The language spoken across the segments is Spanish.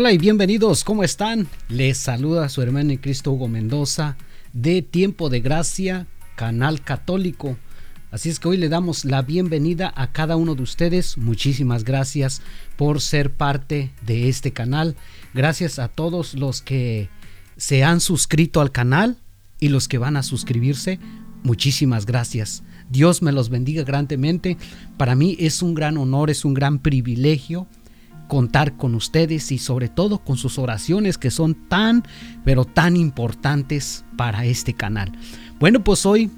Hola y bienvenidos, ¿cómo están? Les saluda su hermano en Cristo Hugo Mendoza de Tiempo de Gracia, canal católico. Así es que hoy le damos la bienvenida a cada uno de ustedes. Muchísimas gracias por ser parte de este canal. Gracias a todos los que se han suscrito al canal y los que van a suscribirse. Muchísimas gracias. Dios me los bendiga grandemente. Para mí es un gran honor, es un gran privilegio contar con ustedes y sobre todo con sus oraciones que son tan, pero tan importantes para este canal. Bueno, pues hoy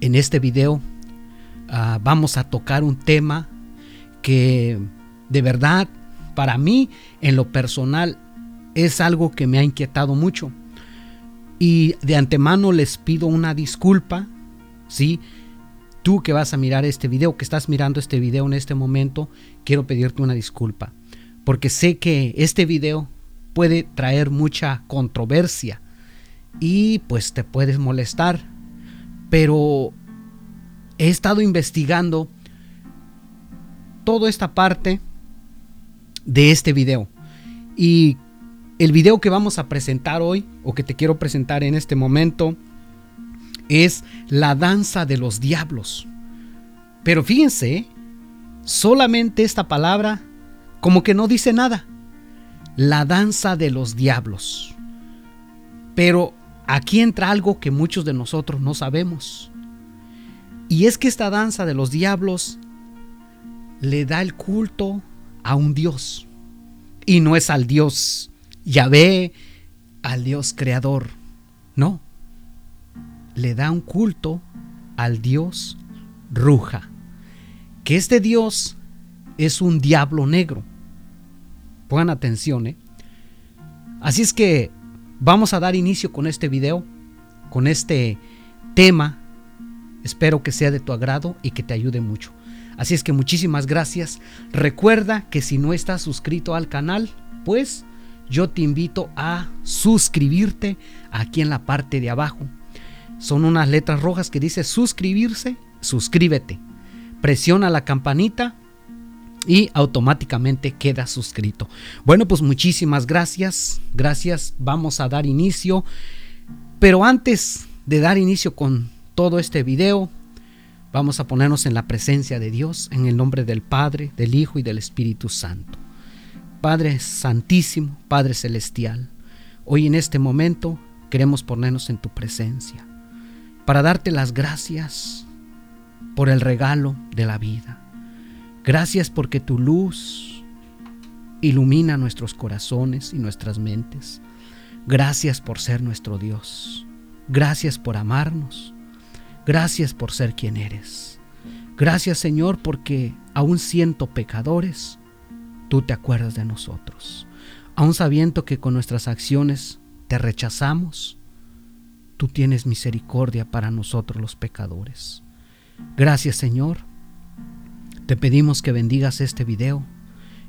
en este video ah, vamos a tocar un tema que de verdad para mí en lo personal es algo que me ha inquietado mucho. Y de antemano les pido una disculpa, ¿sí? tú que vas a mirar este video, que estás mirando este video en este momento, quiero pedirte una disculpa, porque sé que este video puede traer mucha controversia y pues te puedes molestar, pero he estado investigando toda esta parte de este video y el video que vamos a presentar hoy o que te quiero presentar en este momento es la danza de los diablos. Pero fíjense, solamente esta palabra como que no dice nada. La danza de los diablos. Pero aquí entra algo que muchos de nosotros no sabemos. Y es que esta danza de los diablos le da el culto a un Dios. Y no es al Dios Yahvé, al Dios creador. No le da un culto al dios Ruja, que este dios es un diablo negro. Pongan atención, ¿eh? Así es que vamos a dar inicio con este video, con este tema. Espero que sea de tu agrado y que te ayude mucho. Así es que muchísimas gracias. Recuerda que si no estás suscrito al canal, pues yo te invito a suscribirte aquí en la parte de abajo son unas letras rojas que dice suscribirse, suscríbete. Presiona la campanita y automáticamente queda suscrito. Bueno, pues muchísimas gracias. Gracias. Vamos a dar inicio. Pero antes de dar inicio con todo este video, vamos a ponernos en la presencia de Dios en el nombre del Padre, del Hijo y del Espíritu Santo. Padre Santísimo, Padre Celestial, hoy en este momento queremos ponernos en tu presencia para darte las gracias por el regalo de la vida. Gracias porque tu luz ilumina nuestros corazones y nuestras mentes. Gracias por ser nuestro Dios. Gracias por amarnos. Gracias por ser quien eres. Gracias Señor porque aún siento pecadores, tú te acuerdas de nosotros. Aún sabiendo que con nuestras acciones te rechazamos, tú tienes misericordia para nosotros los pecadores. Gracias Señor. Te pedimos que bendigas este video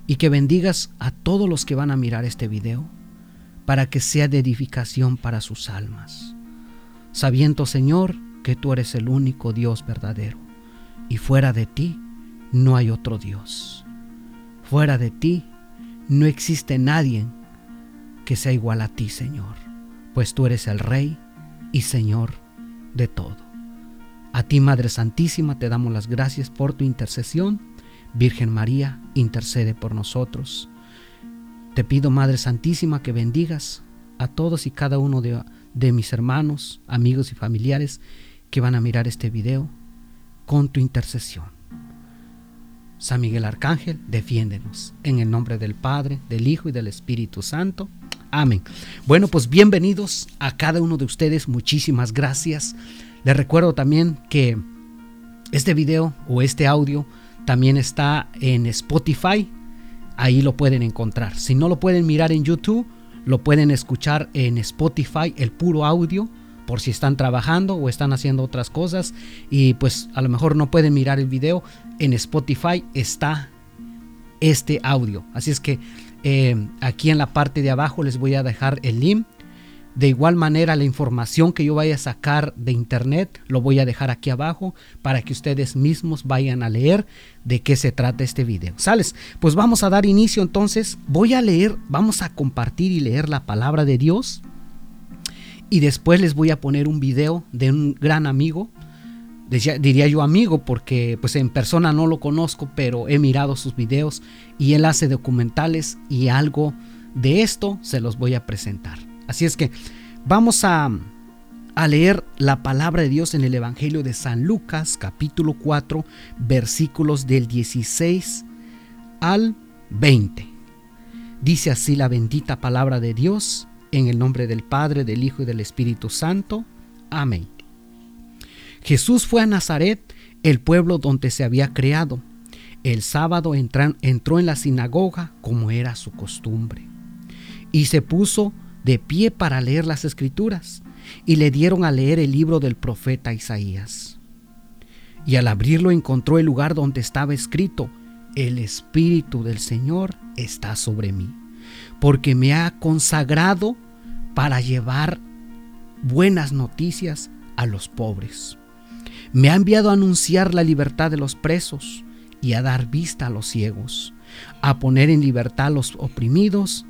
y que bendigas a todos los que van a mirar este video para que sea de edificación para sus almas. Sabiendo Señor que tú eres el único Dios verdadero y fuera de ti no hay otro Dios. Fuera de ti no existe nadie que sea igual a ti, Señor, pues tú eres el Rey y Señor de todo. A ti, Madre Santísima, te damos las gracias por tu intercesión. Virgen María, intercede por nosotros. Te pido, Madre Santísima, que bendigas a todos y cada uno de, de mis hermanos, amigos y familiares que van a mirar este video con tu intercesión. San Miguel Arcángel, defiéndenos. En el nombre del Padre, del Hijo y del Espíritu Santo. Amén. Bueno, pues bienvenidos a cada uno de ustedes. Muchísimas gracias. Les recuerdo también que este video o este audio también está en Spotify. Ahí lo pueden encontrar. Si no lo pueden mirar en YouTube, lo pueden escuchar en Spotify, el puro audio, por si están trabajando o están haciendo otras cosas y pues a lo mejor no pueden mirar el video. En Spotify está este audio. Así es que eh, aquí en la parte de abajo les voy a dejar el link De igual manera, la información que yo vaya a sacar de internet lo voy a dejar aquí abajo para que ustedes mismos vayan a leer de qué se trata este video. ¿Sales? Pues vamos a dar inicio entonces. Voy a leer, vamos a compartir y leer la palabra de Dios. Y después les voy a poner un video de un gran amigo. Diría yo amigo porque pues en persona no lo conozco, pero he mirado sus videos y él hace documentales y algo de esto se los voy a presentar. Así es que vamos a, leer la palabra de Dios en el Evangelio de San Lucas capítulo 4 versículos del 16 al 20. Dice así la bendita palabra de Dios en el nombre del Padre, del Hijo y del Espíritu Santo. Amén. Jesús fue a Nazaret, el pueblo donde se había creado. El sábado entró en la sinagoga como era su costumbre y se puso de pie para leer las escrituras, y le dieron a leer el libro del profeta Isaías. Y al abrirlo encontró el lugar donde estaba escrito, el Espíritu del Señor está sobre mí, porque me ha consagrado para llevar buenas noticias a los pobres. Me ha enviado a anunciar la libertad de los presos y a dar vista a los ciegos, a poner en libertad a los oprimidos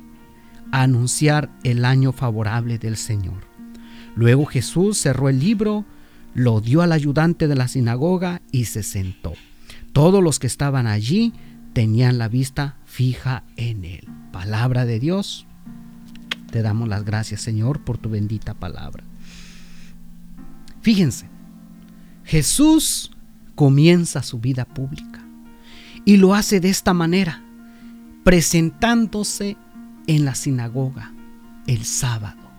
anunciar el año favorable del Señor. Luego Jesús cerró el libro, lo dio al ayudante de la sinagoga y se sentó. Todos los que estaban allí tenían la vista fija en él. Palabra de Dios. Te damos las gracias, Señor, por tu bendita palabra. Fíjense, Jesús comienza su vida pública y lo hace de esta manera, presentándose en la sinagoga el sábado,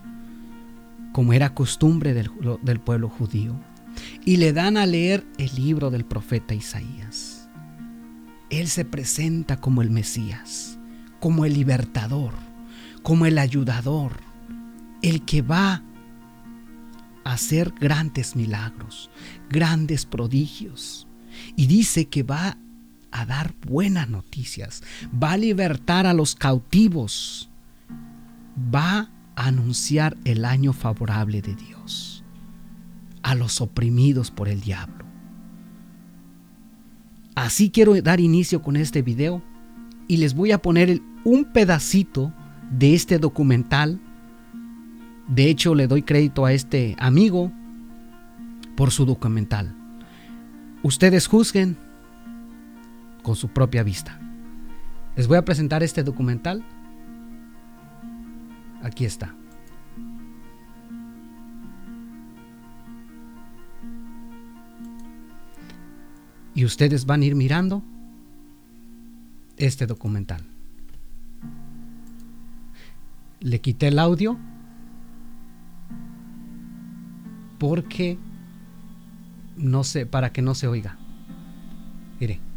como era costumbre del, pueblo judío, y le dan a leer el libro del profeta Isaías. Él se presenta como el Mesías, como el libertador, como el ayudador, el que va a hacer grandes milagros, grandes prodigios. Y dice que va a dar buenas noticias, va a libertar a los cautivos, va a anunciar el año favorable de Dios a los oprimidos por el diablo. Así quiero dar inicio con este video y les voy a poner un pedacito de este documental. De hecho, le doy crédito a este amigo por su documental. Ustedes juzguen con su propia vista. Les voy a presentar este documental. Aquí está. Y ustedes van a ir mirando este documental. Le quité el audio porque no sé, para que no se oiga. Mire.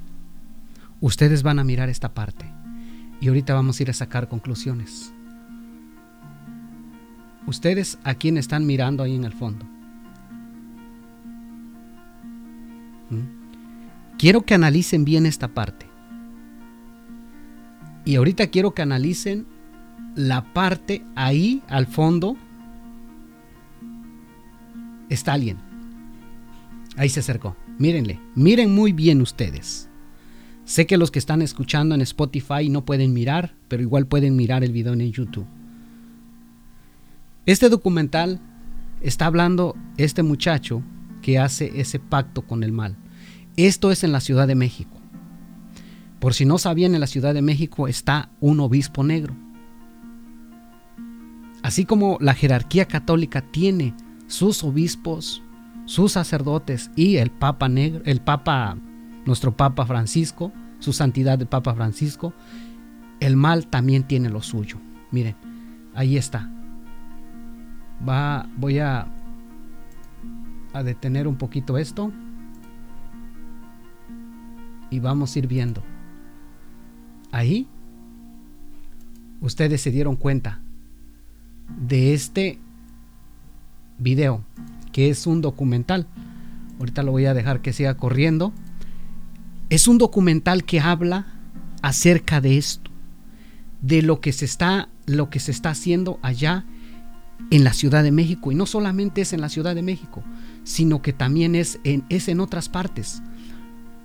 Ustedes van a mirar esta parte y ahorita vamos a ir a sacar conclusiones. Ustedes a quién están mirando ahí en el fondo. ¿Mm? Quiero que analicen bien esta parte. Y ahorita quiero que analicen la parte ahí al fondo. Está alguien. Ahí se acercó. Mírenle. Miren muy bien ustedes. Sé que los que están escuchando en Spotify no pueden mirar, pero igual pueden mirar el video en YouTube. Este documental está hablando este muchacho que hace ese pacto con el mal. Esto es en la Ciudad de México. Por si no sabían, en la Ciudad de México está un obispo negro. Así como la jerarquía católica tiene sus obispos, sus sacerdotes y el papa negro, el papa nuestro Papa Francisco, su santidad el Papa Francisco, el mal también tiene lo suyo. Miren, ahí está. Va, voy a, a detener un poquito esto y vamos a ir viendo. Ahí ustedes se dieron cuenta de este video que es un documental. Ahorita lo voy a dejar que siga corriendo es un documental que habla acerca de esto, de lo que se está, lo que se está haciendo allá en la Ciudad de México. Y no solamente es en la Ciudad de México, sino que también es en, es en otras partes.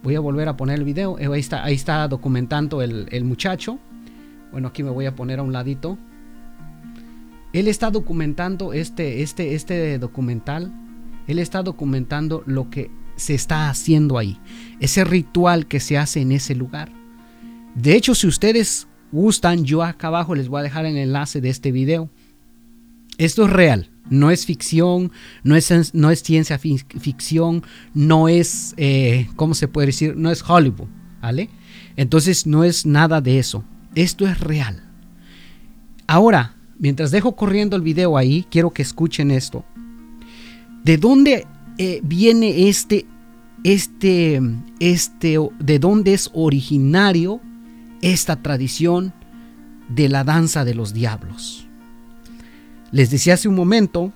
Voy a volver a poner el video. Eh, ahí está, ahí está documentando el, el muchacho. Bueno, aquí me voy a poner a un ladito. Él está documentando este, este, este documental. Él está documentando lo que se está haciendo ahí. Ese ritual que se hace en ese lugar. De hecho, si ustedes gustan, yo acá abajo les voy a dejar el enlace de este video. Esto es real, no es ficción, no es, no es ciencia ficción, no es, eh, ¿cómo se puede decir? No es Hollywood, ¿vale? Entonces no es nada de eso, esto es real. Ahora, mientras dejo corriendo el video ahí, quiero que escuchen esto. ¿De dónde eh, viene este, este, este, de dónde es originario esta tradición de la danza de los diablos? Les decía hace un momento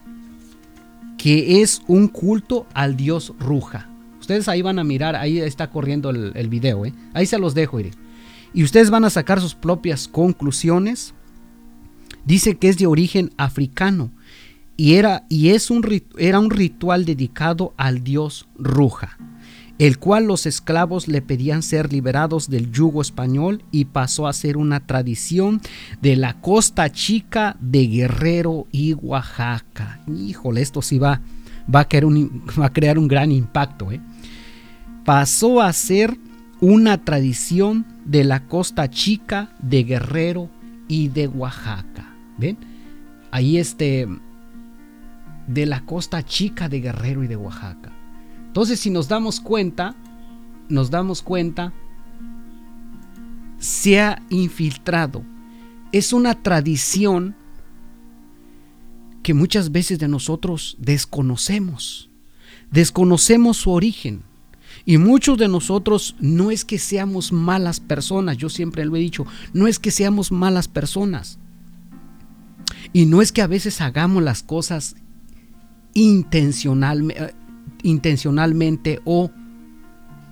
que es un culto al dios Ruja. Ustedes ahí van a mirar, ahí está corriendo el, video, ¿eh? ahí se los dejo, ir. Y ustedes van a sacar sus propias conclusiones. Dice que es de origen africano y, era, y es un, era un ritual dedicado al dios Ruja el cual los esclavos le pedían ser liberados del yugo español y pasó a ser una tradición de la costa chica de Guerrero y Oaxaca. Híjole, esto sí va, va, a, crear un, va a crear un gran impacto. ¿eh? Pasó a ser una tradición de la costa chica de Guerrero y de Oaxaca. ¿Ven? Ahí este, de la costa chica de Guerrero y de Oaxaca. Entonces, si nos damos cuenta, nos damos cuenta, se ha infiltrado. Es una tradición que muchas veces de nosotros desconocemos. Desconocemos su origen. Y muchos de nosotros no es que seamos malas personas, yo siempre lo he dicho, no es que seamos malas personas. Y no es que a veces hagamos las cosas intencionalmente intencionalmente o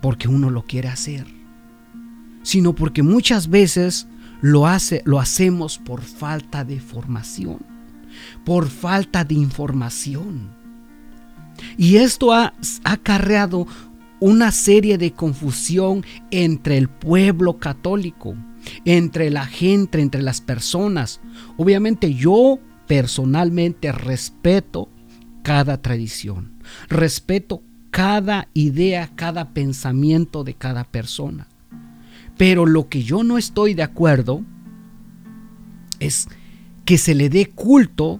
porque uno lo quiere hacer, sino porque muchas veces lo, hace, lo hacemos por falta de formación, por falta de información. Y esto ha acarreado una serie de confusión entre el pueblo católico, entre la gente, entre las personas. Obviamente yo personalmente respeto cada tradición. Respeto cada idea, cada pensamiento de cada persona. Pero lo que yo no estoy de acuerdo es que se le dé culto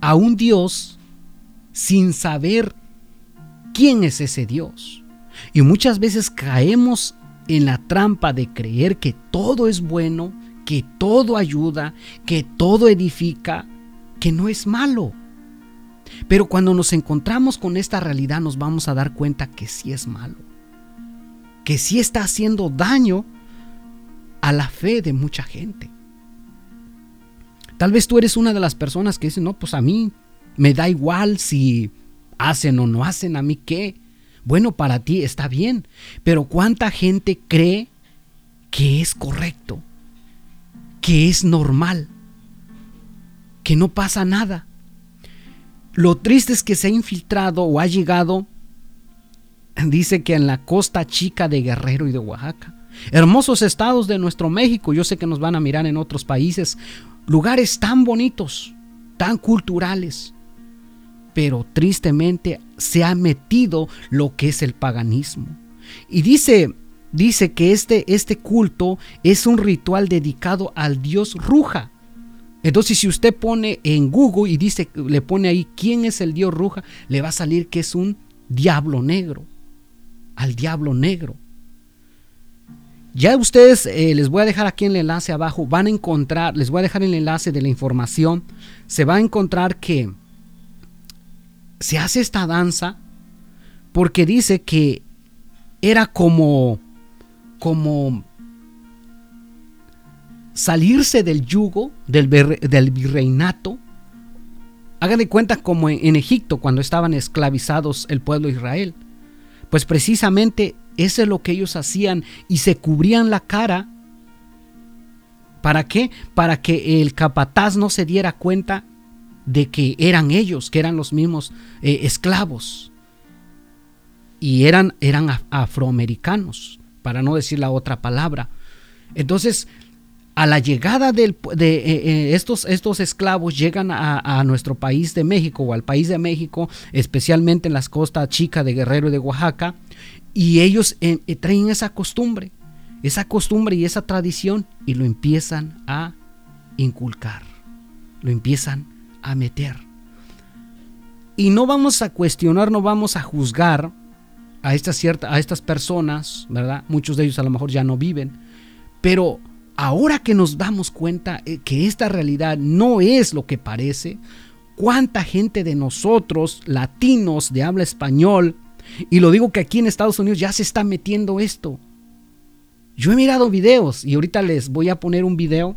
a un Dios sin saber quién es ese Dios. Y muchas veces caemos en la trampa de creer que todo es bueno, que todo ayuda, que todo edifica, que no es malo. Pero cuando nos encontramos con esta realidad nos vamos a dar cuenta que sí es malo, que sí está haciendo daño a la fe de mucha gente. Tal vez tú eres una de las personas que dicen, no, pues a mí me da igual si hacen o no hacen, a mí qué. Bueno, para ti está bien, pero ¿cuánta gente cree que es correcto, que es normal, que no pasa nada? Lo triste es que se ha infiltrado o ha llegado, dice que en la costa chica de Guerrero y de Oaxaca. Hermosos estados de nuestro México, yo sé que nos van a mirar en otros países, lugares tan bonitos, tan culturales, pero tristemente se ha metido lo que es el paganismo. Y dice, dice que este, este culto es un ritual dedicado al dios Ruja, entonces, si usted pone en Google y dice, le pone ahí quién es el dios Ruja, le va a salir que es un diablo negro. Al diablo negro. Ya ustedes, eh, les voy a dejar aquí en el enlace abajo, van a encontrar, les voy a dejar el enlace de la información. Se va a encontrar que se hace esta danza porque dice que era como, como salirse del yugo del, virreinato. Hagan de cuenta como en Egipto cuando estaban esclavizados el pueblo de Israel. Pues precisamente eso es lo que ellos hacían y se cubrían la cara. ¿Para qué? Para que el capataz no se diera cuenta de que eran ellos, que eran los mismos eh, esclavos. Y eran, eran afroamericanos, para no decir la otra palabra. Entonces, a la llegada de eh, eh, estos, estos, esclavos llegan a, nuestro país de México o al país de México, especialmente en las costas chicas de Guerrero y de Oaxaca, y ellos eh, traen esa costumbre, esa costumbre y esa tradición y lo empiezan a inculcar, lo empiezan a meter. Y no vamos a cuestionar, no vamos a juzgar a estas, a estas personas, ¿verdad? Muchos de ellos a lo mejor ya no viven, pero ahora que nos damos cuenta eh, que esta realidad no es lo que parece, cuánta gente de nosotros, latinos de habla español, y lo digo que aquí en Estados Unidos ya se está metiendo esto. Yo he mirado videos y ahorita les voy a poner un video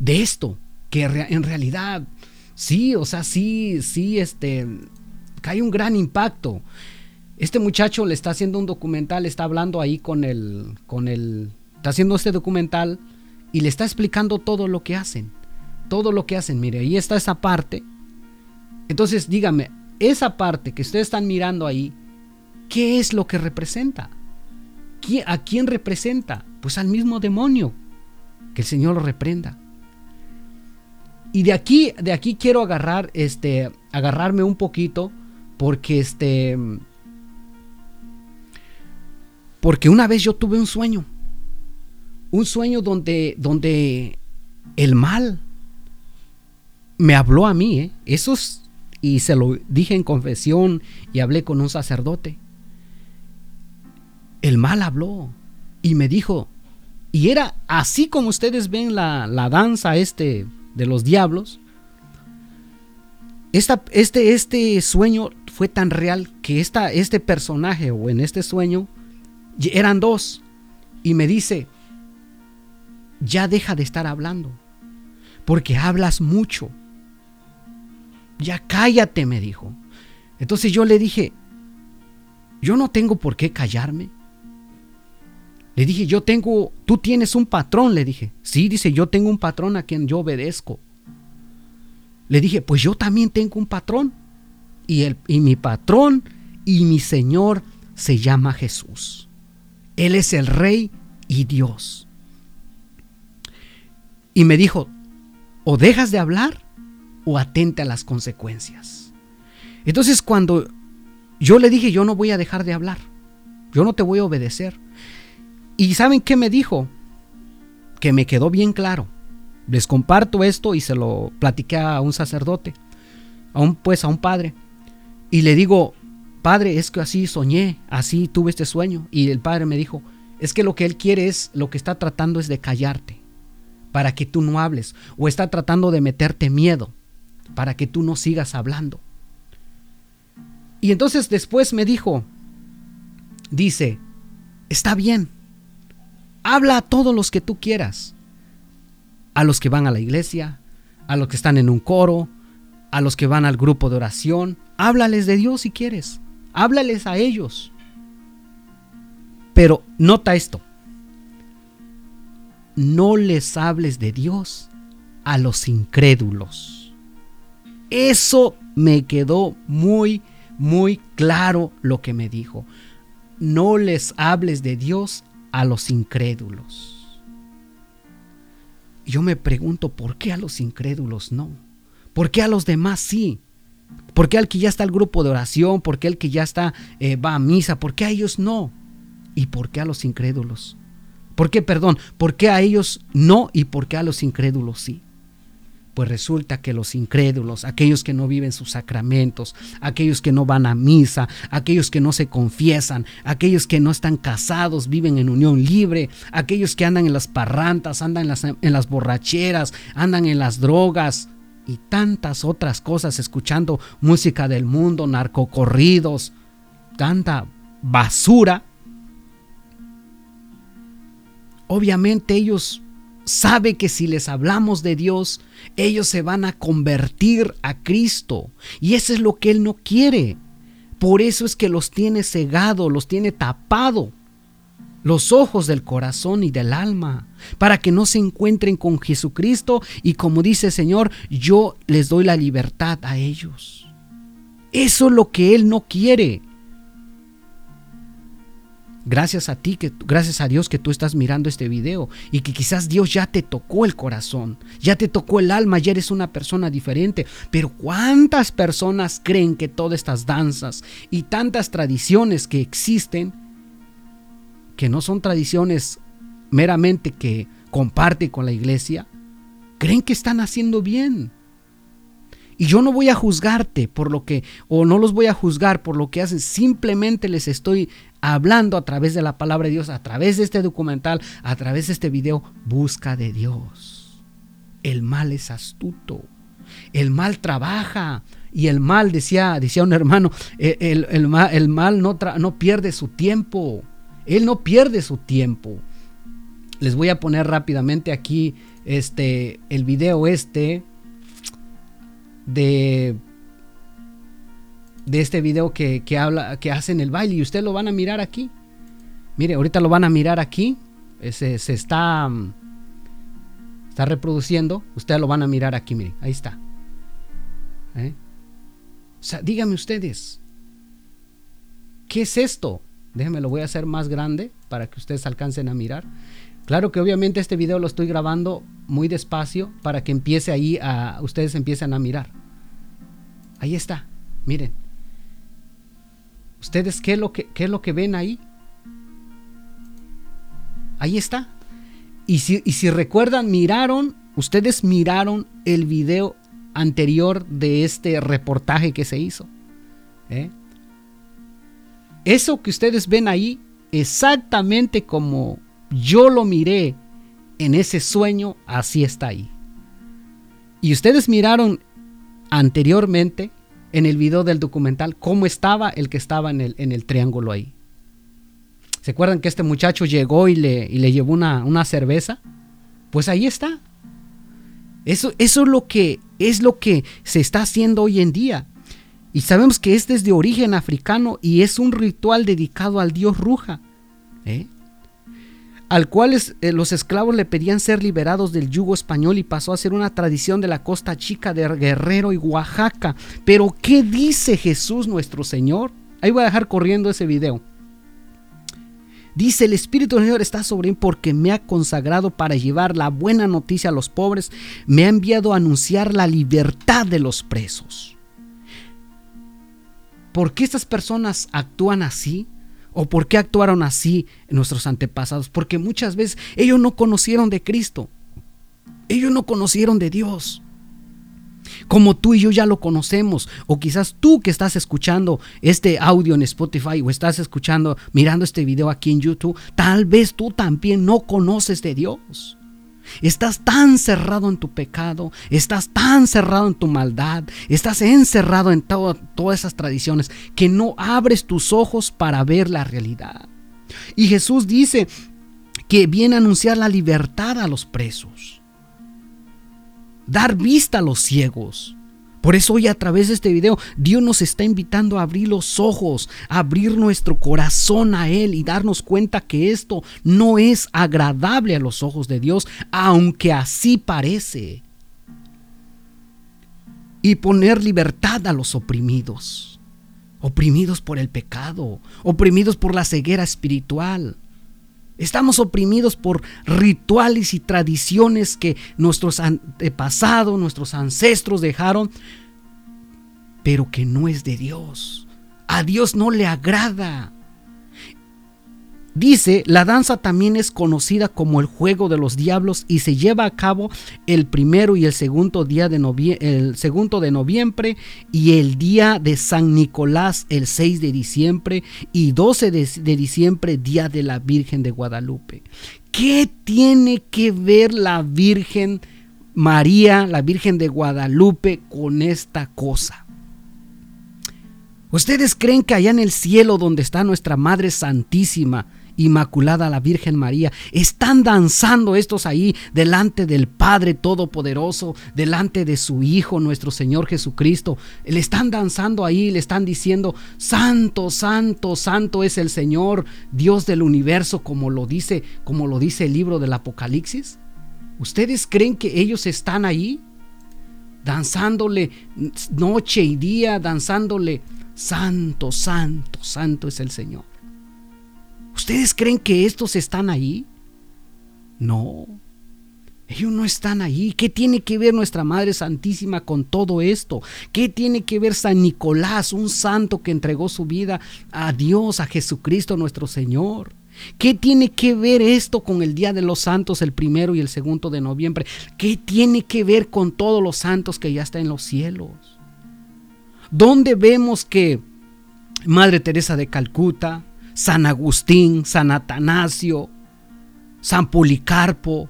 de esto, que en realidad sí, o sea, sí, sí, este, hay un gran impacto. Este muchacho le está haciendo un documental, está hablando ahí con el, con el está haciendo este documental y le está explicando todo lo que hacen. Todo lo que hacen. Mire, ahí está esa parte. Entonces, dígame, esa parte que ustedes están mirando ahí, ¿qué es lo que representa? ¿A quién representa? Pues al mismo demonio. Que el Señor lo reprenda. Y de aquí, de aquí quiero agarrar, este, agarrarme un poquito, porque este, porque una vez yo tuve un sueño un sueño donde, donde el mal me habló a mí, ¿eh? Eso y se lo dije en confesión y hablé con un sacerdote. El mal habló y me dijo, y era así como ustedes ven la, danza este de los diablos. Esta, este, este sueño fue tan real que esta, este personaje o en este sueño eran dos. Y me dice, ya deja de estar hablando, porque hablas mucho. Ya cállate, me dijo. Entonces yo le dije, yo no tengo por qué callarme. Le dije, yo tengo, tú tienes un patrón, le dije. Sí, dice, yo tengo un patrón a quien yo obedezco. Le dije, pues yo también tengo un patrón. Y, el, y mi patrón y mi Señor se llama Jesús. Él es el Rey y Dios y me dijo, o dejas de hablar o atente a las consecuencias. Entonces cuando yo le dije, yo no voy a dejar de hablar, yo no te voy a obedecer. ¿Y saben qué me dijo? Que me quedó bien claro. Les comparto esto y se lo platiqué a un sacerdote, a un pues a un padre. Y le digo, padre, es que así soñé, así tuve este sueño. Y el padre me dijo, es que lo que él quiere es, lo que está tratando es de callarte para que tú no hables o está tratando de meterte miedo para que tú no sigas hablando. Y entonces después me dijo, dice, está bien, habla a todos los que tú quieras, a los que van a la iglesia, a los que están en un coro, a los que van al grupo de oración, háblales de Dios si quieres, háblales a ellos. Pero nota esto, no les hables de Dios a los incrédulos. Eso me quedó muy, muy claro lo que me dijo. No les hables de Dios a los incrédulos. Yo me pregunto, ¿por qué a los incrédulos no? ¿Por qué a los demás sí? ¿Por qué al que ya está el grupo de oración? ¿Por qué al que ya está eh, va a misa? ¿Por qué a ellos no? ¿Y por qué a los incrédulos? ¿Por qué, perdón? ¿Por qué a ellos no y por qué a los incrédulos sí? Pues resulta que los incrédulos, aquellos que no viven sus sacramentos, aquellos que no van a misa, aquellos que no se confiesan, aquellos que no están casados, viven en unión libre, aquellos que andan en las parrantas, andan en las, en las borracheras, andan en las drogas y tantas otras cosas, escuchando música del mundo, narcocorridos, tanta basura, obviamente ellos saben que si les hablamos de Dios, ellos se van a convertir a Cristo. Y eso es lo que Él no quiere. Por eso es que los tiene cegado, los tiene tapado. los ojos del corazón y del alma, para que no se encuentren con Jesucristo y como dice el Señor, yo les doy la libertad a ellos. Eso es lo que Él no quiere. Gracias a ti, que, gracias a Dios que tú estás mirando este video y que quizás Dios ya te tocó el corazón, ya te tocó el alma, ya eres una persona diferente. Pero ¿cuántas personas creen que todas estas danzas y tantas tradiciones que existen, que no son tradiciones meramente que comparte con la iglesia, creen que están haciendo bien? Y yo no voy a juzgarte por lo que, o no los voy a juzgar por lo que hacen, simplemente les estoy hablando a través de la palabra de Dios, a través de este documental, a través de este video, busca de Dios. El mal es astuto, el mal trabaja. Y el mal, decía, decía un hermano, e, el, mal, el mal no, no pierde su tiempo. Él no pierde su tiempo. Les voy a poner rápidamente aquí este, el video este de, de este video que, habla, que hacen el baile y ustedes lo van a mirar aquí. Mire, ahorita lo van a mirar aquí. Se, se está, está reproduciendo. Ustedes lo van a mirar aquí, miren, ahí está. ¿Eh? O sea, díganme ustedes, ¿qué es esto? Déjenme, lo voy a hacer más grande para que ustedes alcancen a mirar. Claro que obviamente este video lo estoy grabando muy despacio para que empiece ahí a ustedes empiecen a mirar. Ahí está, miren. ¿Ustedes qué es lo que, qué es lo que ven ahí? Ahí está. Y si, y si recuerdan, miraron, ustedes miraron el video anterior de este reportaje que se hizo. ¿eh? Eso que ustedes ven ahí, exactamente como yo lo miré en ese sueño, así está ahí. Y ustedes miraron anteriormente en el video del documental cómo estaba el que estaba en el, en el triángulo ahí. ¿Se acuerdan que este muchacho llegó y le, y le llevó una, una, cerveza? Pues ahí está. Eso, eso es, lo que, es lo que se está haciendo hoy en día. Y sabemos que este es de origen africano y es un ritual dedicado al dios Ruja. ¿eh? Al cual eh, los esclavos le pedían ser liberados del yugo español y pasó a ser una tradición de la costa chica de Guerrero y Oaxaca. Pero ¿qué dice Jesús nuestro Señor? Ahí voy a dejar corriendo ese video. Dice, el Espíritu del Señor está sobre mí porque me ha consagrado para llevar la buena noticia a los pobres, me ha enviado a anunciar la libertad de los presos. ¿Por qué estas personas actúan así? ¿O por qué actuaron así nuestros antepasados? Porque muchas veces ellos no conocieron de Cristo. Ellos no conocieron de Dios. Como tú y yo ya lo conocemos. O quizás tú que estás escuchando este audio en Spotify o estás escuchando, mirando este video aquí en YouTube, tal vez tú también no conoces de Dios. Estás tan cerrado en tu pecado, estás tan cerrado en tu maldad, estás encerrado en todas esas tradiciones que no abres tus ojos para ver la realidad. Y Jesús dice que viene a anunciar la libertad a los presos, dar vista a los ciegos, por eso hoy a través de este video Dios nos está invitando a abrir los ojos, a abrir nuestro corazón a Él y darnos cuenta que esto no es agradable a los ojos de Dios, aunque así parece. Y poner libertad a los oprimidos, oprimidos por el pecado, oprimidos por la ceguera espiritual. Estamos oprimidos por rituales y tradiciones que nuestros antepasados, nuestros ancestros dejaron, pero que no es de Dios. A Dios no le agrada. Dice, la danza también es conocida como el juego de los diablos y se lleva a cabo el primero y el segundo día de, el segundo de noviembre y el día de San Nicolás el 6 de diciembre y 12 de, de diciembre día de la Virgen de Guadalupe. ¿Qué tiene que ver la Virgen María, la Virgen de Guadalupe con esta cosa? ¿Ustedes creen que allá en el cielo donde está nuestra Madre Santísima, Inmaculada la Virgen María. Están danzando estos ahí delante del Padre Todopoderoso, delante de su Hijo, nuestro Señor Jesucristo. Le están danzando ahí, le están diciendo, Santo, Santo, Santo es el Señor, Dios del universo, como lo dice, como lo dice el libro del Apocalipsis. ¿Ustedes creen que ellos están ahí? Danzándole noche y día, danzándole, Santo, Santo, Santo es el Señor. ¿Ustedes creen que estos están ahí? No, ellos no están ahí. ¿Qué tiene que ver nuestra Madre Santísima con todo esto? ¿Qué tiene que ver San Nicolás, un santo que entregó su vida a Dios, a Jesucristo nuestro Señor? ¿Qué tiene que ver esto con el Día de los Santos, el primero y el segundo de noviembre? ¿Qué tiene que ver con todos los santos que ya están en los cielos? ¿Dónde vemos que Madre Teresa de Calcuta, San Agustín, San Atanasio, San Policarpo,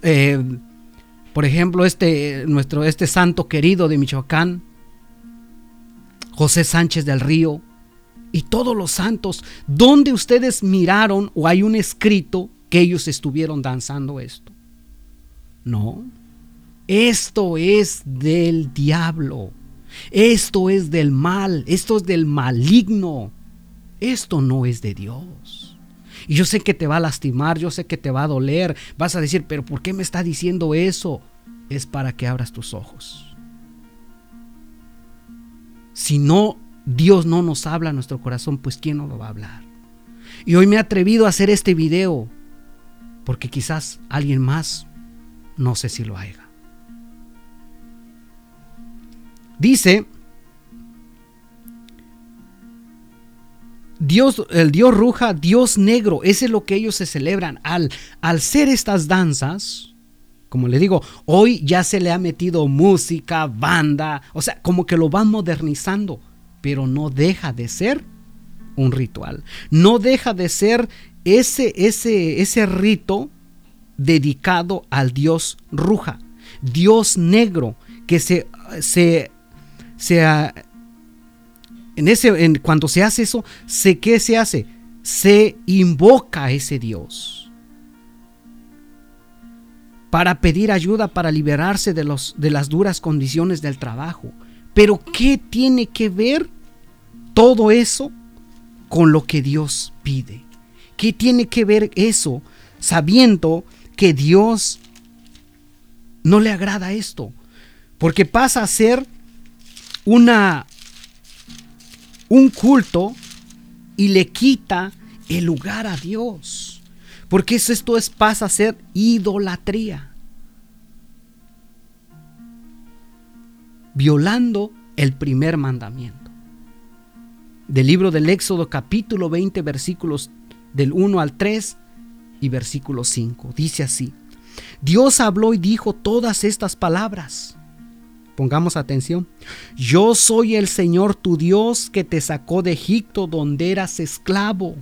eh, por ejemplo, este, nuestro, este santo querido de Michoacán, José Sánchez del Río, y todos los santos, ¿dónde ustedes miraron o hay un escrito que ellos estuvieron danzando esto? No, esto es del diablo. Esto es del mal, esto es del maligno. Esto no es de Dios. Y yo sé que te va a lastimar, yo sé que te va a doler. Vas a decir, pero ¿por qué me está diciendo eso? Es para que abras tus ojos. Si no, Dios no nos habla a nuestro corazón, pues ¿quién nos lo va a hablar? Y hoy me he atrevido a hacer este video porque quizás alguien más, no sé si lo haga. Dice, Dios, el Dios ruja, Dios negro, ese es lo que ellos se celebran. Al, al ser estas danzas, como le digo, hoy ya se le ha metido música, banda, o sea, como que lo van modernizando, pero no deja de ser un ritual. No deja de ser ese, ese, ese rito dedicado al Dios ruja, Dios negro, que se, se sea, en ese, en, cuando se hace eso, sé ¿qué se hace? Se invoca a ese Dios para pedir ayuda para liberarse de, los, de las duras condiciones del trabajo. Pero ¿qué tiene que ver todo eso con lo que Dios pide? ¿Qué tiene que ver eso sabiendo que Dios no le agrada esto? Porque pasa a ser una, un culto y le quita el lugar a Dios. Porque esto es, pasa a ser idolatría. Violando el primer mandamiento. Del libro del Éxodo capítulo 20 versículos del 1 al 3 y versículo 5. Dice así. Dios habló y dijo todas estas palabras. Pongamos atención. Yo soy el Señor tu Dios que te sacó de Egipto donde eras esclavo.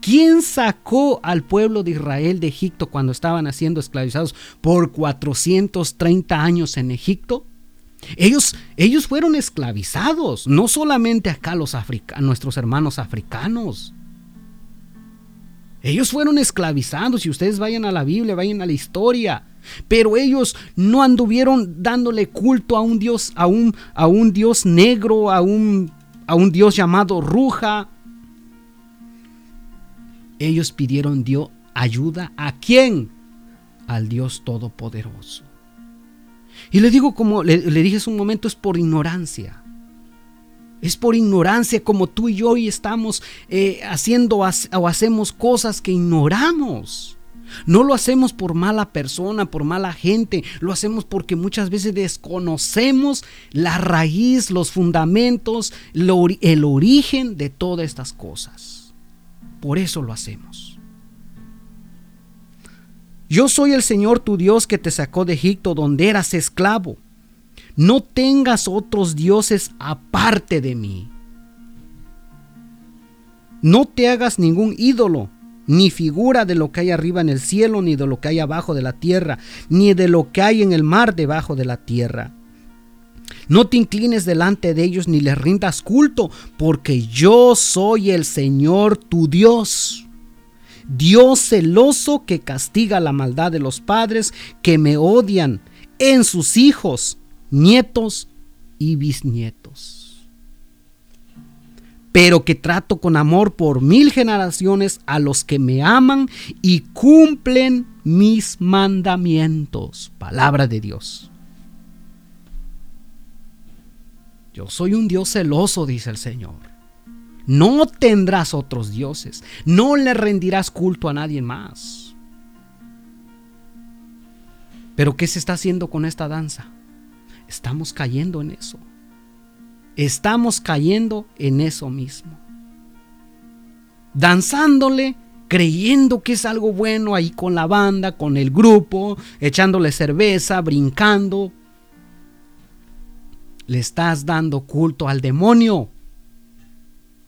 ¿Quién sacó al pueblo de Israel de Egipto cuando estaban siendo esclavizados por 430 años en Egipto? Ellos, ellos fueron esclavizados, no solamente acá los nuestros hermanos africanos. Ellos fueron esclavizados y ustedes vayan a la Biblia, vayan a la historia. Pero ellos no anduvieron dándole culto a un Dios, a un, a un Dios negro, a un, a un Dios llamado Ruja. Ellos pidieron Dios ayuda a quién? Al Dios Todopoderoso. Y le digo como le, dije hace un momento, es por ignorancia. Es por ignorancia como tú y yo hoy estamos eh, haciendo o hacemos cosas que ignoramos. No lo hacemos por mala persona, por mala gente, lo hacemos porque muchas veces desconocemos la raíz, los fundamentos, el origen de todas estas cosas. Por eso lo hacemos. Yo soy el Señor tu Dios que te sacó de Egipto donde eras esclavo. No tengas otros dioses aparte de mí. No te hagas ningún ídolo ni figura de lo que hay arriba en el cielo, ni de lo que hay abajo de la tierra, ni de lo que hay en el mar debajo de la tierra. No te inclines delante de ellos ni les rindas culto, porque yo soy el Señor tu Dios. Dios celoso que castiga la maldad de los padres que me odian en sus hijos, nietos y bisnietos. Pero que trato con amor por mil generaciones a los que me aman y cumplen mis mandamientos. Palabra de Dios. Yo soy un Dios celoso, dice el Señor. No tendrás otros dioses. No le rendirás culto a nadie más. Pero ¿qué se está haciendo con esta danza? Estamos cayendo en eso. Estamos cayendo en eso mismo. Danzándole, creyendo que es algo bueno ahí con la banda, con el grupo, echándole cerveza, brincando, le estás dando culto al demonio.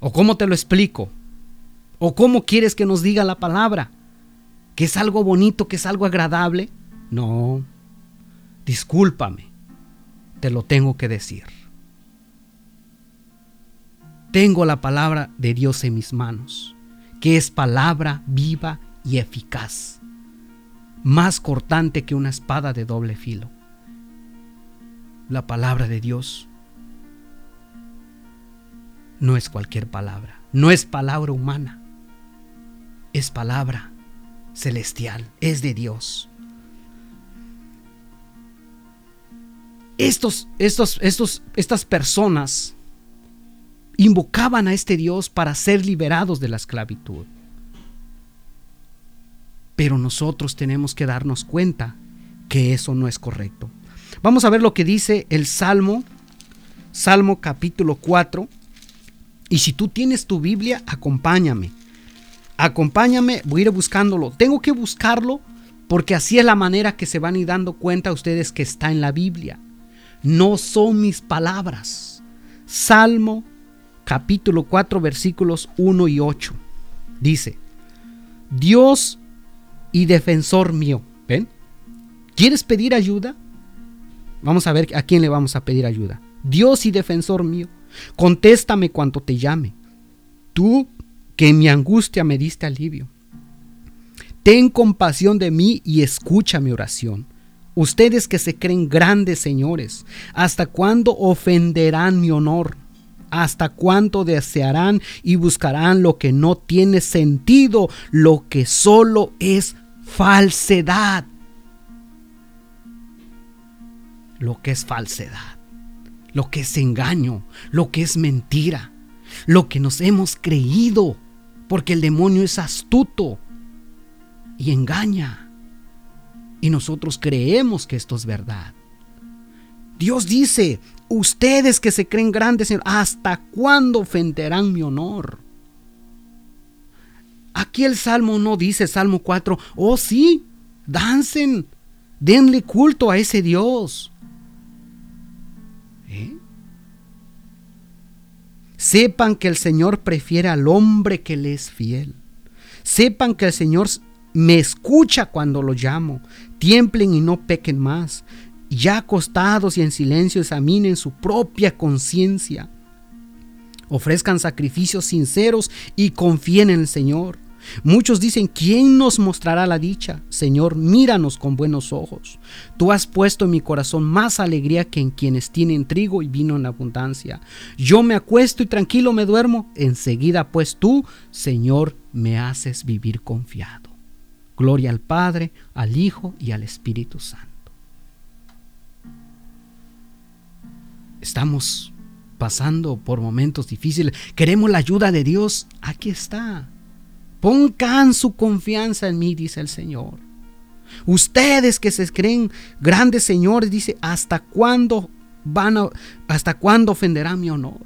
¿O cómo te lo explico? ¿O cómo quieres que nos diga la palabra? ¿Que es algo bonito, que es algo agradable? No, discúlpame, te lo tengo que decir. Tengo la palabra de Dios en mis manos, que es palabra viva y eficaz, más cortante que una espada de doble filo la palabra de Dios no es cualquier palabra, no es palabra humana, es palabra celestial, es de Dios. Estos, estos, estos, estas personas invocaban a este Dios para ser liberados de la esclavitud. Pero nosotros tenemos que darnos cuenta que eso no es correcto. Vamos a ver lo que dice el Salmo, Salmo capítulo 4. Y si tú tienes tu Biblia, acompáñame. Acompáñame, voy a ir buscándolo. Tengo que buscarlo porque así es la manera que se van a ir dando cuenta ustedes que está en la Biblia. No son mis palabras. Salmo capítulo 4 versículos 1 y 8. Dice, Dios y defensor mío. ¿Ven? ¿Quieres pedir ayuda? Vamos a ver a quién le vamos a pedir ayuda. Dios y defensor mío, contéstame cuanto te llame. Tú que en mi angustia me diste alivio. Ten compasión de mí y escucha mi oración. Ustedes que se creen grandes señores, ¿hasta cuándo ofenderán mi honor? ¿Hasta cuándo desearán y buscarán lo que no tiene sentido, lo que solo es falsedad? lo que es falsedad, lo que es engaño, lo que es mentira, lo que nos hemos creído, porque el demonio es astuto y engaña. Y nosotros creemos que esto es verdad. Dios dice, ustedes que se creen grandes, ¿hasta cuándo ofenderán mi honor? Aquí el Salmo no dice, Salmo 4, oh sí, dancen, denle culto a ese Dios. Sepan que el Señor prefiere al hombre que le es fiel. Sepan que el Señor me escucha cuando lo llamo. Tiemblen y no pequen más. Ya acostados y en silencio examinen su propia conciencia. Ofrezcan sacrificios sinceros y confíen en el Señor. Muchos dicen, ¿quién nos mostrará la dicha? Señor, míranos con buenos ojos. Tú has puesto en mi corazón más alegría que en quienes tienen trigo y vino en abundancia. Yo me acuesto y tranquilo me duermo. Enseguida pues tú, Señor, me haces vivir confiado. Gloria al Padre, al Hijo y al Espíritu Santo. Estamos pasando por momentos difíciles. Queremos la ayuda de Dios. Aquí está. Pongan su confianza en mí, dice el Señor. Ustedes que se creen grandes señores, dice, ¿hasta cuándo van a, hasta cuándo ofenderá mi honor?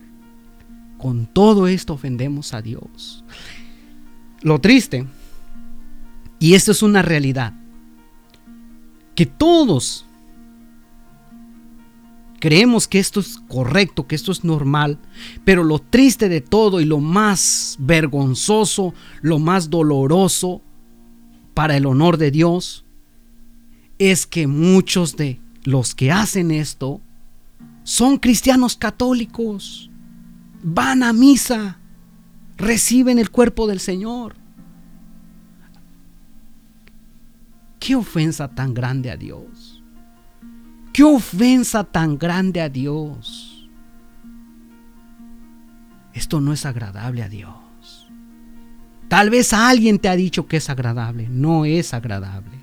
Con todo esto ofendemos a Dios. Lo triste, y esto es una realidad, que todos Creemos que esto es correcto, que esto es normal, pero lo triste de todo y lo más vergonzoso, lo más doloroso para el honor de Dios, es que muchos de los que hacen esto son cristianos católicos, van a misa, reciben el cuerpo del Señor. ¿Qué ofensa tan grande a Dios? ¿Qué ofensa tan grande a Dios? Esto no es agradable a Dios. Tal vez alguien te ha dicho que es agradable. No es agradable.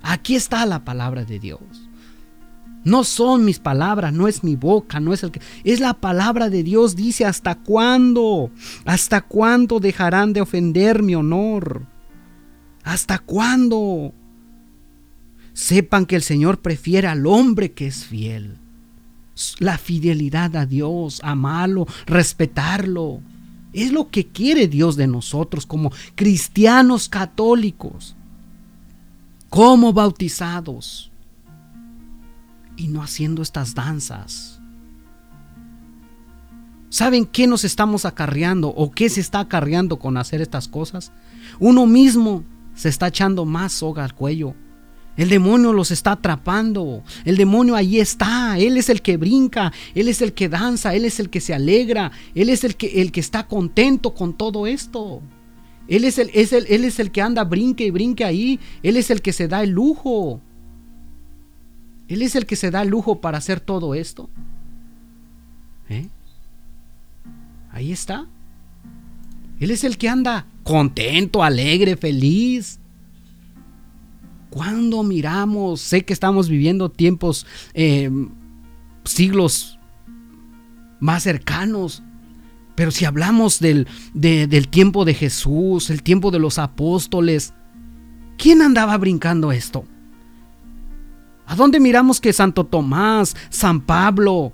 Aquí está la palabra de Dios. No son mis palabras, no es mi boca, no es el que... Es la palabra de Dios, dice, ¿hasta cuándo? ¿Hasta cuándo dejarán de ofender mi honor? ¿Hasta cuándo? Sepan que el Señor prefiere al hombre que es fiel. La fidelidad a Dios, amarlo, respetarlo. Es lo que quiere Dios de nosotros como cristianos católicos, como bautizados y no haciendo estas danzas. ¿Saben qué nos estamos acarreando o qué se está acarreando con hacer estas cosas? Uno mismo se está echando más soga al cuello. El demonio los está atrapando. El demonio ahí está. Él es el que brinca. Él es el que danza. Él es el que se alegra. Él es el que, el que está contento con todo esto. Él es, el, es el, él es el que anda, brinque y brinque ahí. Él es el que se da el lujo. Él es el que se da el lujo para hacer todo esto. ¿Eh? Ahí está. Él es el que anda contento, alegre, feliz. Cuando miramos, sé que estamos viviendo tiempos, eh, siglos más cercanos, pero si hablamos del, del tiempo de Jesús, el tiempo de los apóstoles, ¿quién andaba brincando esto? ¿A dónde miramos que Santo Tomás, San Pablo,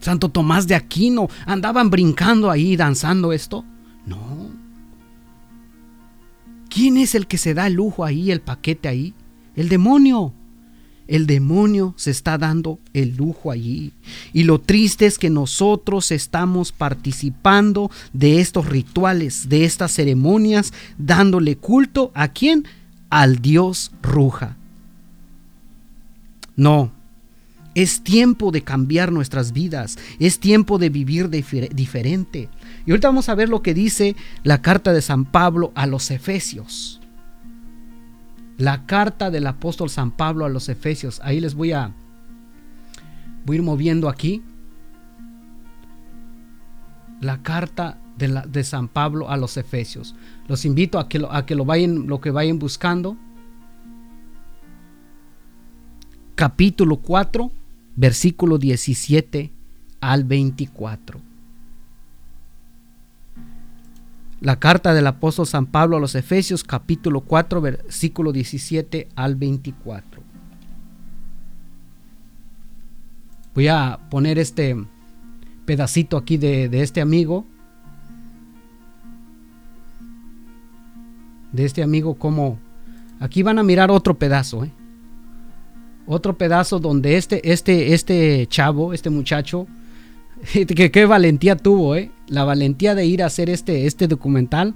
Santo Tomás de Aquino andaban brincando ahí, danzando esto? No. ¿Quién es el que se da el lujo ahí, el paquete ahí? El demonio. El demonio se está dando el lujo allí. Y lo triste es que nosotros estamos participando de estos rituales, de estas ceremonias, dándole culto a quién? Al Dios Ruja. No, es tiempo de cambiar nuestras vidas, es tiempo de vivir diferente. Y ahorita vamos a ver lo que dice la carta de San Pablo a los Efesios. La carta del apóstol San Pablo a los Efesios. Ahí les voy a, voy a ir moviendo aquí. La carta de, San Pablo a los Efesios. Los invito a que lo, a que lo vayan, lo que vayan buscando. Capítulo 4, versículo 17 al 24. La carta del apóstol San Pablo a los Efesios capítulo 4 versículo 17 al 24. Voy a poner este pedacito aquí de, de este amigo. De este amigo como... Aquí van a mirar otro pedazo. ¿eh? Otro pedazo donde este, este, este chavo, este muchacho, que qué valentía tuvo, ¿eh? La valentía de ir a hacer este, este documental.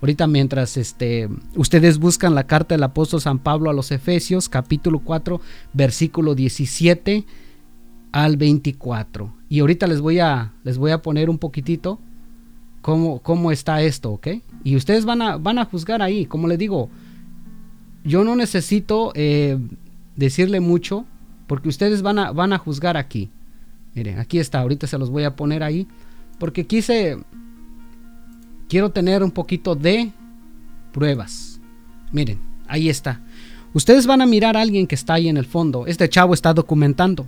Ahorita mientras este, ustedes buscan la carta del apóstol San Pablo a los Efesios, capítulo 4, versículo 17 al 24. Y ahorita les voy a, les voy a poner un poquitito cómo, cómo está esto, ¿ok? Y ustedes van a, van a juzgar ahí, como les digo, yo no necesito eh, decirle mucho porque ustedes van a, van a juzgar aquí. Miren, aquí está, ahorita se los voy a poner ahí. Porque quise, quiero tener un poquito de pruebas. Miren, ahí está. Ustedes van a mirar a alguien que está ahí en el fondo. Este chavo está documentando.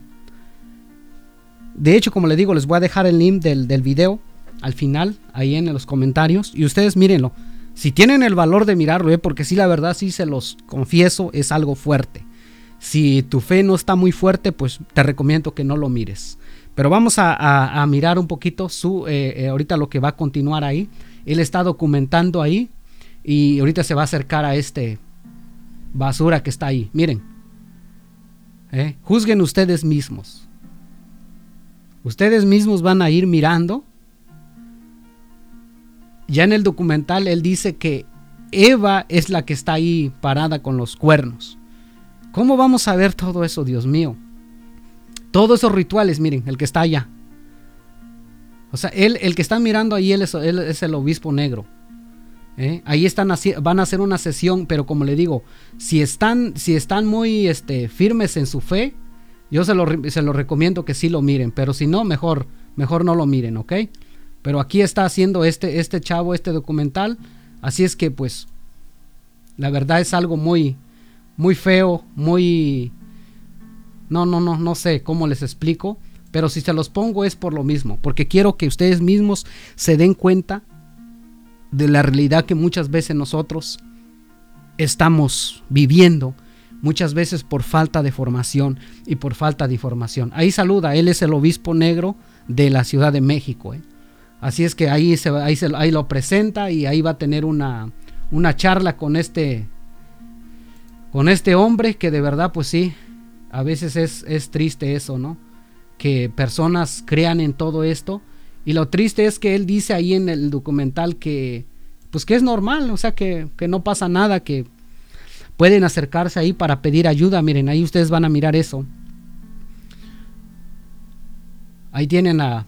De hecho, como le digo, les voy a dejar el link del, del video al final, ahí en los comentarios. Y ustedes mírenlo. Si tienen el valor de mirarlo, ¿eh? porque sí, la verdad, sí se los confieso, es algo fuerte. Si tu fe no está muy fuerte, pues te recomiendo que no lo mires. Pero vamos a, mirar un poquito su, eh, eh, ahorita lo que va a continuar ahí. Él está documentando ahí y ahorita se va a acercar a este basura que está ahí. Miren, eh, juzguen ustedes mismos. Ustedes mismos van a ir mirando. Ya en el documental él dice que Eva es la que está ahí parada con los cuernos. ¿Cómo vamos a ver todo eso, Dios mío? Todos esos rituales, miren, el que está allá. O sea, él, el que están mirando ahí, él es, el obispo negro. ¿eh? Ahí están, van a hacer una sesión, pero como le digo, si están, si están muy este, firmes en su fe, yo se lo, se lo recomiendo que sí lo miren, pero si no, mejor, mejor no lo miren, ¿ok? Pero aquí está haciendo este, este chavo este documental, así es que pues la verdad es algo muy, muy feo, muy no, no, no, no sé cómo les explico, pero si se los pongo es por lo mismo, porque quiero que ustedes mismos se den cuenta de la realidad que muchas veces nosotros estamos viviendo, muchas veces por falta de formación y por falta de información. Ahí saluda, él es el obispo negro de la Ciudad de México. ¿eh? Así es que ahí, se, ahí, lo presenta y ahí va a tener una, una charla con este, con este hombre que de verdad pues sí, a veces es, triste eso, ¿no? Que personas crean en todo esto. Y lo triste es que él dice ahí en el documental que, pues que es normal, o sea, que, no pasa nada, que pueden acercarse ahí para pedir ayuda. Miren, ahí ustedes van a mirar eso. Ahí tienen a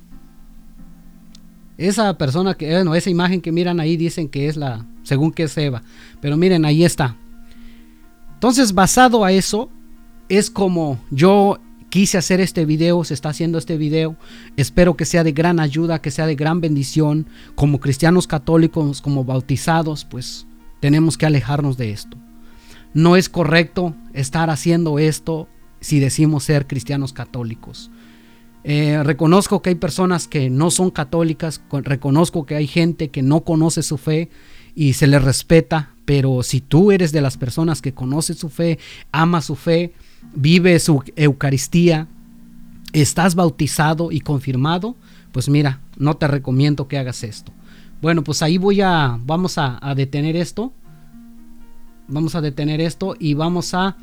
esa persona que, bueno, esa imagen que miran ahí dicen que es la, según que es Eva. Pero miren, ahí está. Entonces, basado a eso, es como yo quise hacer este video, se está haciendo este video. Espero que sea de gran ayuda, que sea de gran bendición. Como cristianos católicos, como bautizados, pues tenemos que alejarnos de esto. No es correcto estar haciendo esto si decimos ser cristianos católicos. Eh, reconozco que hay personas que no son católicas, reconozco que hay gente que no conoce su fe y se le respeta, pero si tú eres de las personas que conoce su fe, ama su fe, vive su Eucaristía, estás bautizado y confirmado, pues mira, no te recomiendo que hagas esto. Bueno, pues ahí voy a, vamos a, detener esto. Vamos a detener esto y vamos a,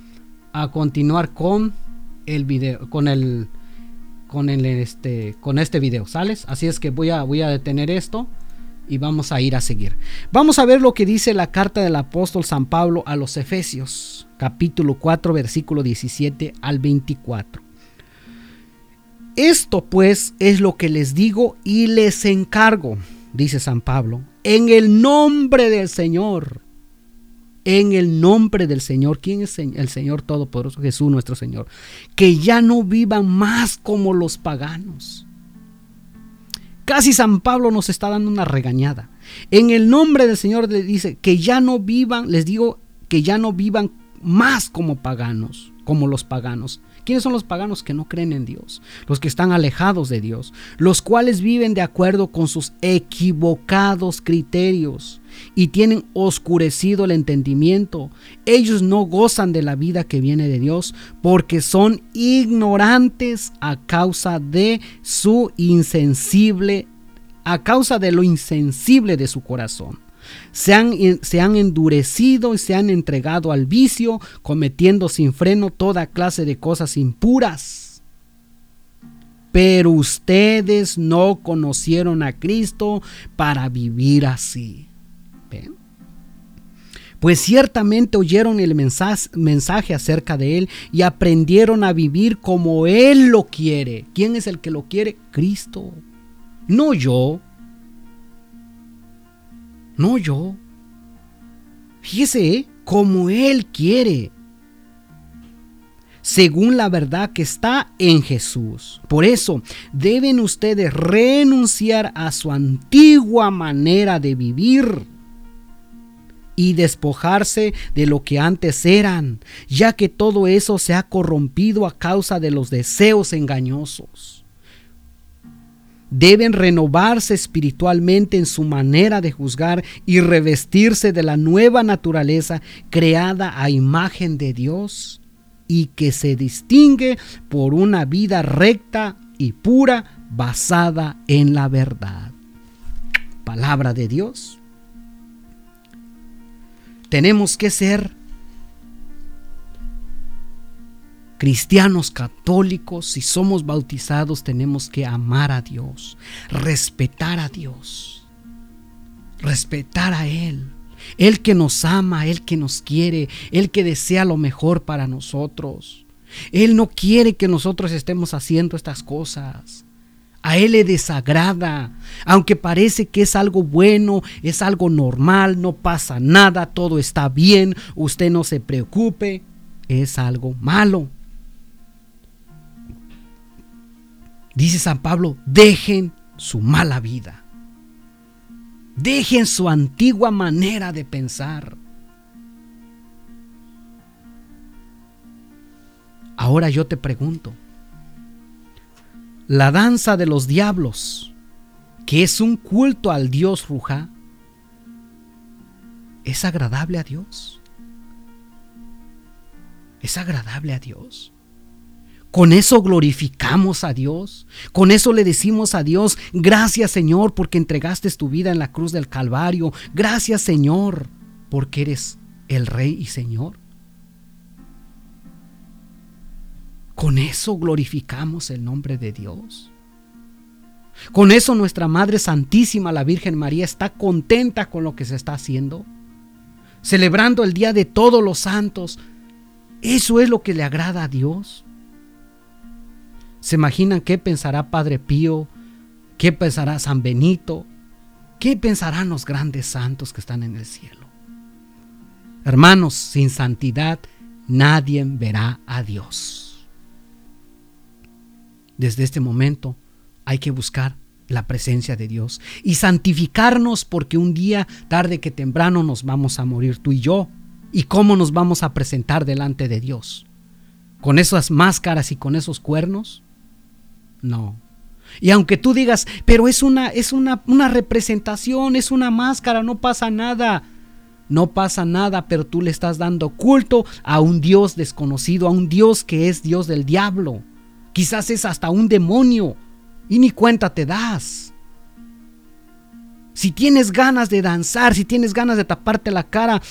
a continuar con el video, con el, con el, este, con este video, ¿sales? Así es que voy a, voy a detener esto y vamos a ir a seguir. Vamos a ver lo que dice la carta del apóstol San Pablo a los Efesios, capítulo 4, versículo 17 al 24. Esto pues es lo que les digo y les encargo, dice San Pablo, en el nombre del Señor. En el nombre del Señor. ¿Quién es el Señor Todopoderoso? Jesús nuestro Señor. Que ya no vivan más como los paganos Casi San Pablo nos está dando una regañada. En el nombre del Señor le dice que ya no vivan, les digo que ya no vivan más como paganos, como los paganos. ¿Quiénes son los paganos que no creen en Dios? Los que están alejados de Dios, los cuales viven de acuerdo con sus equivocados criterios y tienen oscurecido el entendimiento. Ellos no gozan de la vida que viene de Dios porque son ignorantes a causa de su insensible, a causa de lo insensible de su corazón. Se han, se han, endurecido y se han entregado al vicio, cometiendo sin freno toda clase de cosas impuras. Pero ustedes no conocieron a Cristo para vivir así. Pues ciertamente oyeron el mensaje, mensaje acerca de Él y aprendieron a vivir como Él lo quiere. ¿Quién es el que lo quiere? Cristo. No yo. No yo. Fíjese, ¿eh? como Él quiere. Según la verdad que está en Jesús. Por eso deben ustedes renunciar a su antigua manera de vivir y despojarse de lo que antes eran, ya que todo eso se ha corrompido a causa de los deseos engañosos deben renovarse espiritualmente en su manera de juzgar y revestirse de la nueva naturaleza creada a imagen de Dios y que se distingue por una vida recta y pura basada en la verdad. Palabra de Dios. Tenemos que ser cristianos católicos, si somos bautizados, tenemos que amar a Dios, respetar a Dios, respetar a Él. El que nos ama, el que nos quiere, el que desea lo mejor para nosotros. Él no quiere que nosotros estemos haciendo estas cosas. A Él le desagrada. Aunque parece que es algo bueno, es algo normal, no pasa nada, todo está bien, usted no se preocupe, es algo malo. Dice San Pablo, dejen su mala vida. Dejen su antigua manera de pensar. Ahora yo te pregunto, la danza de los diablos, que es un culto al dios Ruja, ¿es agradable a Dios? ¿Es agradable a Dios? Con eso glorificamos a Dios. Con eso le decimos a Dios, gracias Señor porque entregaste tu vida en la cruz del Calvario. Gracias Señor porque eres el Rey y Señor. Con eso glorificamos el nombre de Dios. Con eso nuestra Madre Santísima, la Virgen María, está contenta con lo que se está haciendo. Celebrando el Día de todos los santos. Eso es lo que le agrada a Dios. ¿Se imaginan qué pensará Padre Pío? ¿Qué pensará San Benito? ¿Qué pensarán los grandes santos que están en el cielo? Hermanos, sin santidad nadie verá a Dios. Desde este momento hay que buscar la presencia de Dios y santificarnos porque un día, tarde que temprano, nos vamos a morir tú y yo. ¿Y cómo nos vamos a presentar delante de Dios? ¿Con esas máscaras y con esos cuernos? No. Y aunque tú digas, pero es una, es una, una representación, es una máscara, no pasa nada. No pasa nada, pero tú le estás dando culto a un Dios desconocido, a un Dios que es Dios del diablo. Quizás es hasta un demonio y ni cuenta te das. Si tienes ganas de danzar, si tienes ganas de taparte la cara,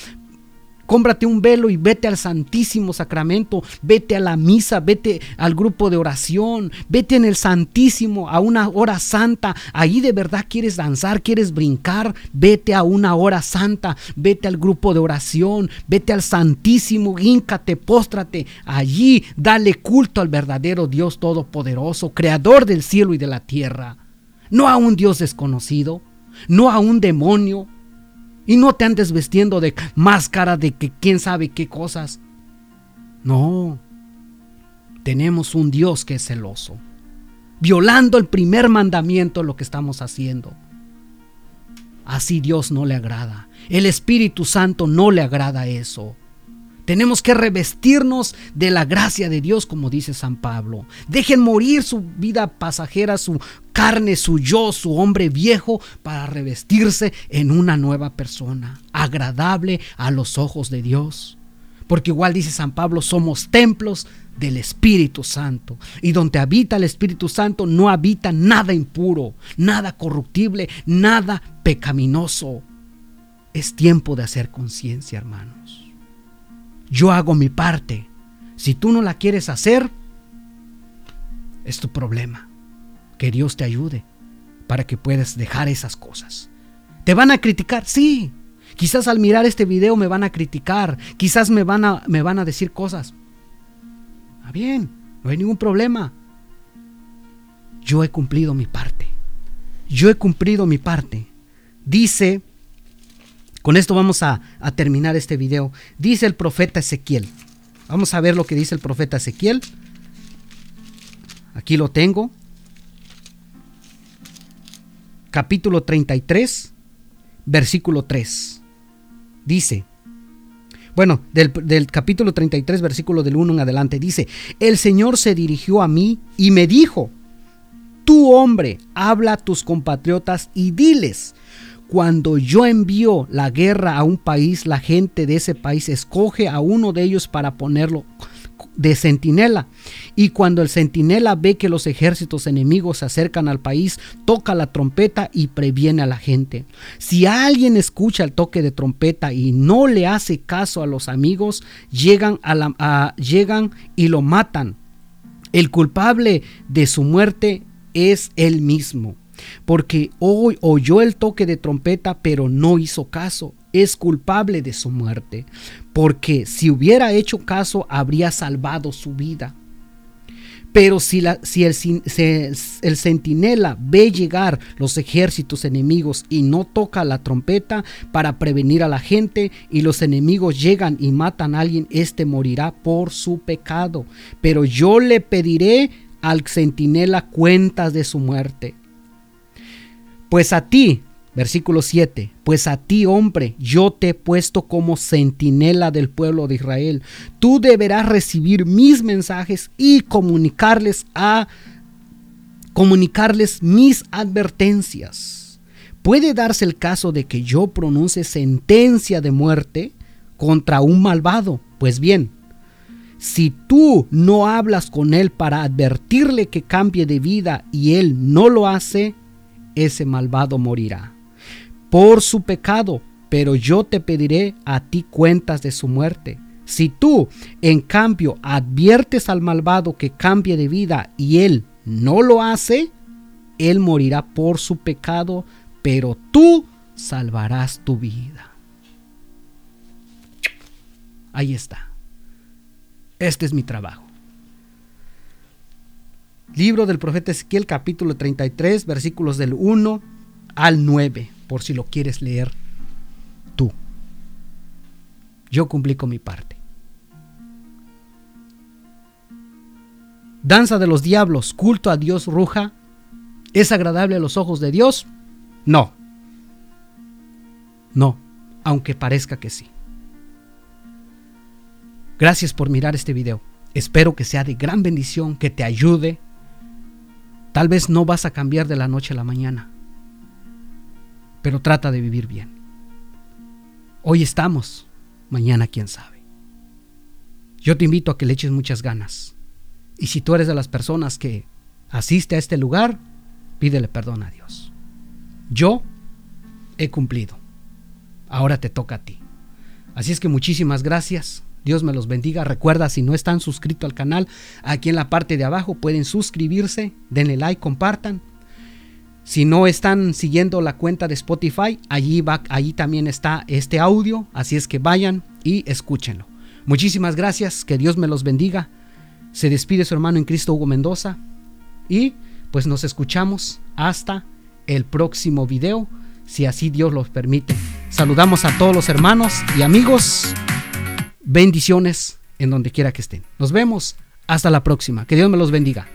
Cómprate un velo y vete al Santísimo Sacramento, vete a la misa, vete al grupo de oración, vete en el Santísimo a una hora santa. Ahí de verdad quieres danzar, quieres brincar, vete a una hora santa, vete al grupo de oración, vete al Santísimo, híncate, póstrate. Allí dale culto al verdadero Dios Todopoderoso, Creador del cielo y de la tierra. No a un Dios desconocido, no a un demonio, y no te andes vestiendo de máscara de que quién sabe qué cosas. No. Tenemos un Dios que es celoso. Violando el primer mandamiento lo que estamos haciendo. Así Dios no le agrada. El Espíritu Santo no le agrada eso. Tenemos que revestirnos de la gracia de Dios, como dice San Pablo. Dejen morir su vida pasajera, su carne, su yo, su hombre viejo, para revestirse en una nueva persona, agradable a los ojos de Dios. Porque igual dice San Pablo, somos templos del Espíritu Santo. Y donde habita el Espíritu Santo no habita nada impuro, nada corruptible, nada pecaminoso. Es tiempo de hacer conciencia, hermanos. Yo hago mi parte. Si tú no la quieres hacer, es tu problema. Que Dios te ayude para que puedas dejar esas cosas. ¿Te van a criticar? Sí. Quizás al mirar este video me van a criticar. Quizás me van a, me van a decir cosas. Ah, bien, no hay ningún problema. Yo he cumplido mi parte. Yo he cumplido mi parte. Dice con esto vamos a, terminar este video. Dice el profeta Ezequiel. Vamos a ver lo que dice el profeta Ezequiel. Aquí lo tengo. Capítulo 33, versículo 3. Dice, bueno, del, del, capítulo 33, versículo del 1 en adelante, dice, el Señor se dirigió a mí y me dijo, tú hombre, habla a tus compatriotas y diles, cuando yo envío la guerra a un país, la gente de ese país escoge a uno de ellos para ponerlo de centinela. Y cuando el centinela ve que los ejércitos enemigos se acercan al país, toca la trompeta y previene a la gente. Si alguien escucha el toque de trompeta y no le hace caso a los amigos, llegan, llegan y lo matan. El culpable de su muerte es él mismo porque hoy oyó el toque de trompeta, pero no hizo caso. es culpable de su muerte, porque si hubiera hecho caso habría salvado su vida. Pero si, el, el, centinela ve llegar los ejércitos enemigos y no toca la trompeta para prevenir a la gente y los enemigos llegan y matan a alguien, éste morirá por su pecado. Pero yo le pediré al centinela cuentas de su muerte. Pues a ti, Versículo 7. Pues a ti, hombre, yo te he puesto como centinela del pueblo de Israel. Tú deberás recibir mis mensajes y comunicarles a comunicarles mis advertencias. Puede darse el caso de que yo pronuncie sentencia de muerte contra un malvado. Pues bien, si tú no hablas con él para advertirle que cambie de vida y él no lo hace, ese malvado morirá por su pecado, pero yo te pediré a ti cuentas de su muerte. Si tú, en cambio, adviertes al malvado que cambie de vida y él no lo hace, él morirá por su pecado, pero tú salvarás tu vida. Ahí está. Este es mi trabajo. Libro del profeta Ezequiel capítulo 33 versículos del 1 al 9 por si lo quieres leer tú. Yo cumplí con mi parte. Danza de los diablos, culto a Dios ruja, ¿es agradable a los ojos de Dios? No. No, aunque parezca que sí. Gracias por mirar este video. Espero que sea de gran bendición, que te ayude. Tal vez no vas a cambiar de la noche a la mañana, pero trata de vivir bien. Hoy estamos, mañana quién sabe. Yo te invito a que le eches muchas ganas. Y si tú eres de las personas que asiste a este lugar, pídele perdón a Dios. Yo he cumplido. Ahora te toca a ti. Así es que muchísimas gracias. Dios me los bendiga. Recuerda, si no están suscritos al canal, aquí en la parte de abajo pueden suscribirse, denle like, compartan si no están siguiendo la cuenta de Spotify, allí, va, allí también está este audio, así es que vayan y escúchenlo. Muchísimas gracias, que Dios me los bendiga. Se despide su hermano en Cristo Hugo Mendoza y pues nos escuchamos hasta el próximo video, si así Dios los permite. Saludamos a todos los hermanos y amigos. Bendiciones en donde quiera que estén. Nos vemos. Hasta la próxima. Que Dios me los bendiga.